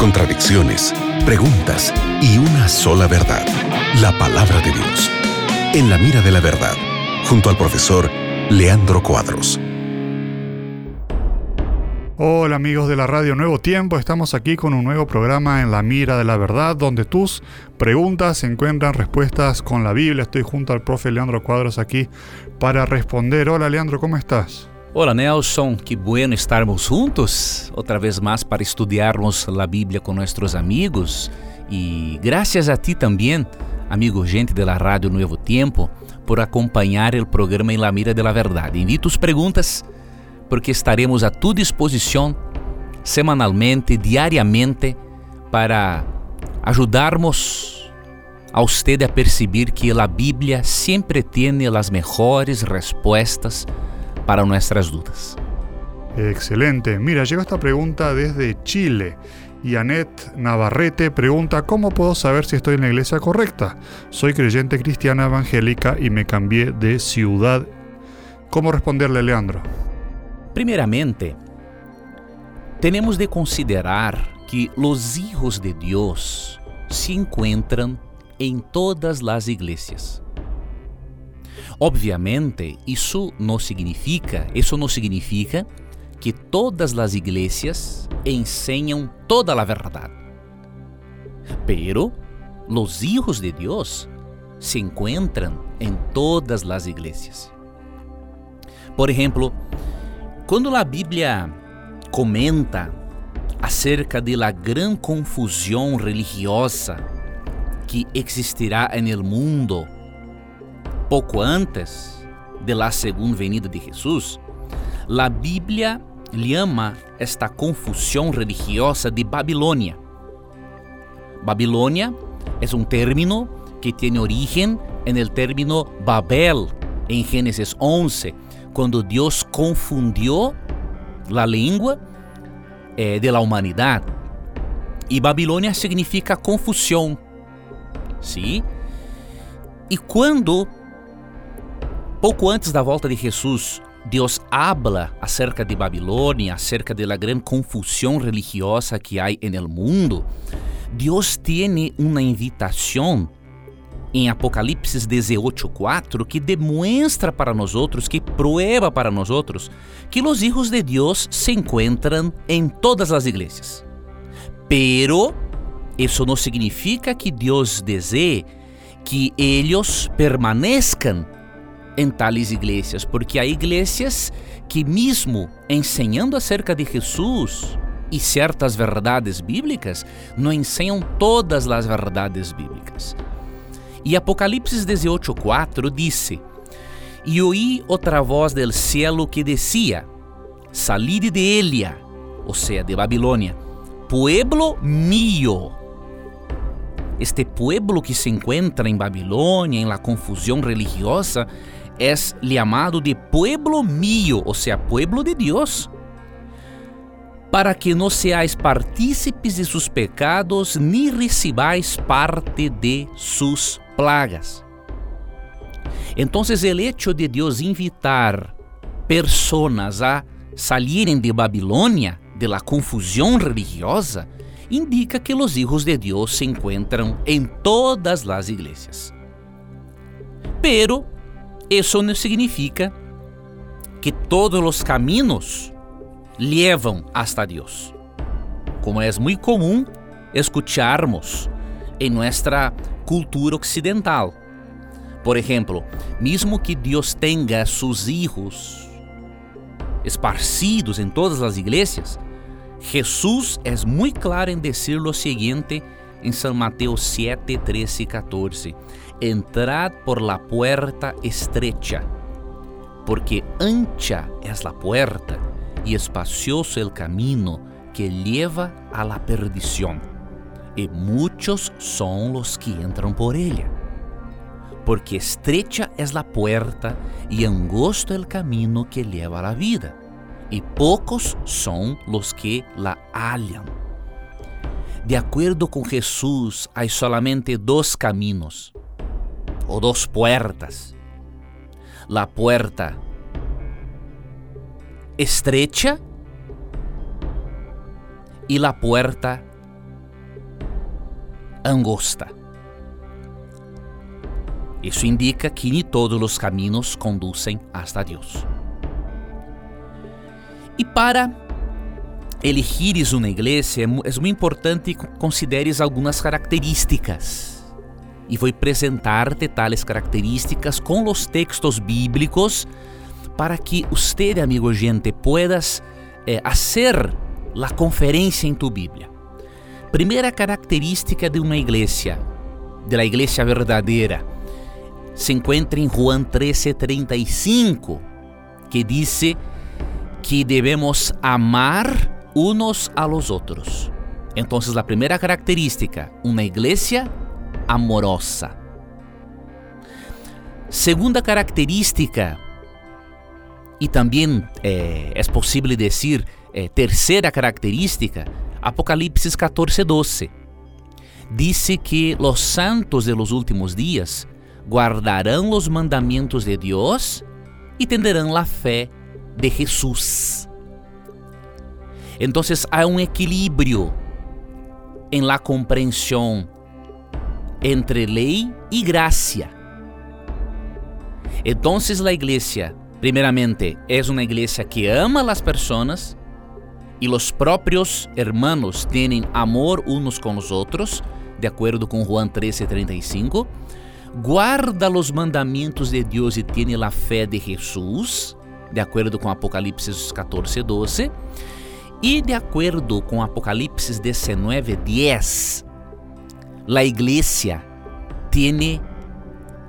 contradicciones, preguntas y una sola verdad, la palabra de Dios. En la mira de la verdad, junto al profesor Leandro Cuadros. Hola amigos de la radio Nuevo Tiempo, estamos aquí con un nuevo programa en la mira de la verdad donde tus preguntas encuentran respuestas con la Biblia. Estoy junto al profe Leandro Cuadros aquí para responder. Hola Leandro, ¿cómo estás? Hola Nelson, que bueno estarmos juntos. Otra vez más para estudiarmos la Biblia con nuestros amigos. Y gracias a ti también, amigo gente de la radio Nuevo Tiempo, por acompañar el programa en la mira de la verdad. Envie tus preguntas porque estaremos a tu disposição semanalmente, diariamente, para ajudarmos a usted a perceber que a Bíblia sempre tem as melhores respostas para nossas dúvidas. Excelente. Mira, llegó esta pregunta desde Chile. Y Anet Navarrete pregunta, ¿cómo puedo saber si estoy en la iglesia correcta? Soy creyente cristiana evangélica y me cambié de ciudad. ¿Cómo responderle, Leandro? Primeiramente, temos de considerar que os hijos de Deus se encontram em todas as igrejas. Obviamente, isso não significa, isso não significa que todas as igrejas ensinam toda a verdade. Pero os hijos de Deus se encontram em todas as igrejas. Por exemplo, quando a Bíblia comenta acerca de la gran confusão religiosa que existirá no mundo pouco antes de la segunda venida de Jesus, a Bíblia chama esta confusão religiosa de Babilônia. Babilônia é um término que tem origem no término Babel em Gênesis 11, quando Deus confundiu a língua eh, de la humanidade. E Babilônia significa confusão. Sim? E quando, pouco antes da volta de Jesus, Deus habla acerca de Babilônia, acerca da grande confusão religiosa que há no mundo, Deus tem uma invitação em Apocalipse 18:4 que demonstra para nós outros, que prueba para nós outros, que os hijos de Deus se encontram em todas as igrejas. Pero isso não significa que Deus deseje que eles permaneçam em tales igrejas, porque há igrejas que mesmo ensinando acerca de Jesus e certas verdades bíblicas, não ensinam todas as verdades bíblicas. E Apocalipse 18:4 disse: E oí outra voz del cielo que decía: Salid de Elia, ou seja, de Babilônia, pueblo mío. Este pueblo que se encontra em Babilônia, em la confusão religiosa, é chamado de pueblo mío, ou seja, pueblo de Deus para que não seais partícipes de seus pecados, ni recibáis parte de sus plagas. Então, o hecho de Deus invitar personas a salirem de Babilônia, de la confusão religiosa, indica que os hijos de Deus se encontram em todas as igrejas. Pero isso não significa que todos os caminhos levam hasta Deus. Como é muito comum escucharmos em nossa cultura ocidental. Por exemplo, mesmo que Deus tenha seus hijos esparcidos em todas as igrejas, Jesus é muito claro em dizer o seguinte em São Mateus 7, 13 e 14: Entrad por la puerta estrecha, porque ancha es la puerta y espacioso el camino que lleva a la perdición, y muchos son los que entran por ella. Porque estrecha es la puerta y angosto el camino que lleva a la vida, y pocos son los que la hallan. De acuerdo com Jesus, há solamente dois caminhos, ou duas puertas. La puerta estrecha y la puerta angosta. Isso indica que nem todos os caminhos conduzem hasta Deus. E para elegires uma igreja, é muito importante que consideres algumas características. E vou apresentar-te tales características com os textos bíblicos para que você, amigo gente, puedas eh, fazer a conferência em tu Bíblia. Primeira característica de uma igreja, de la igreja verdadeira, se encontra em Juan 13:35, que diz que devemos amar unos a los outros. Então, a primeira característica, uma igreja amorosa. Segunda característica, e também eh, é possível dizer eh, terceira característica, Apocalipse 14:12. Dice que los santos de los últimos días guardarão os mandamentos de Deus e tenderão a fé de Jesus. Então, há um equilíbrio em la compreensão entre lei e graça. Então, a igreja, primeiramente, é uma igreja que ama as pessoas e os próprios hermanos têm amor uns com os outros, de acordo com Juan 13:35. Guarda os mandamentos de Deus e tem a fé de Jesus, de acordo com Apocalipse 14:12. E de acordo com Apocalipse 19:10, a igreja tem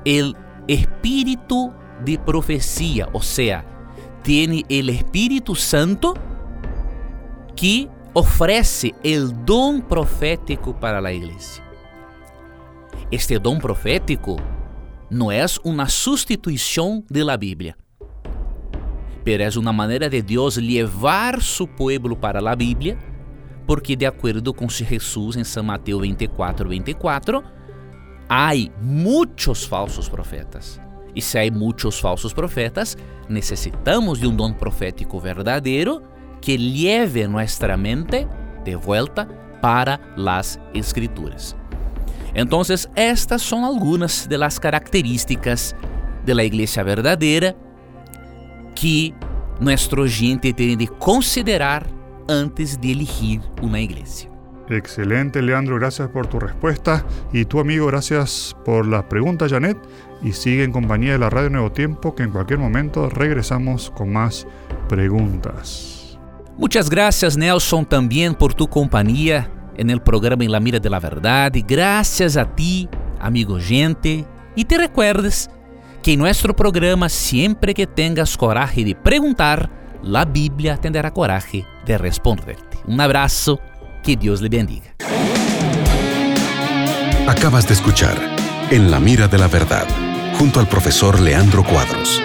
o espírito de profecia, ou seja, tem o Espírito Santo que oferece o dom profético para a igreja. Este dom profético não é uma substituição de la Bíblia, pero é uma maneira de Deus levar su pueblo para a Bíblia, porque de acordo com Jesus em São Mateus 24, 24, há muitos falsos profetas. E se há muitos falsos profetas, necessitamos de um dom profético verdadeiro que lleve nuestra mente de vuelta para las escrituras. Entonces, estas son algunas de las características de la iglesia verdadera que nuestro gente tiene de considerar antes de elegir una iglesia. Excelente, Leandro, gracias por tu respuesta. Y tu amigo, gracias por la pregunta, Janet. Y sigue en compañía de la Radio Nuevo Tiempo, que en cualquier momento regresamos con más preguntas. Muchas gracias, Nelson, también por tu compañía en el programa En la Mira de la Verdad. Gracias a ti, amigo gente. Y te recuerdes que en nuestro programa, siempre que tengas coraje de preguntar, la Biblia tendrá coraje de responderte. Un abrazo, que Dios le bendiga. Acabas de escuchar En la Mira de la Verdad, junto al profesor Leandro Cuadros.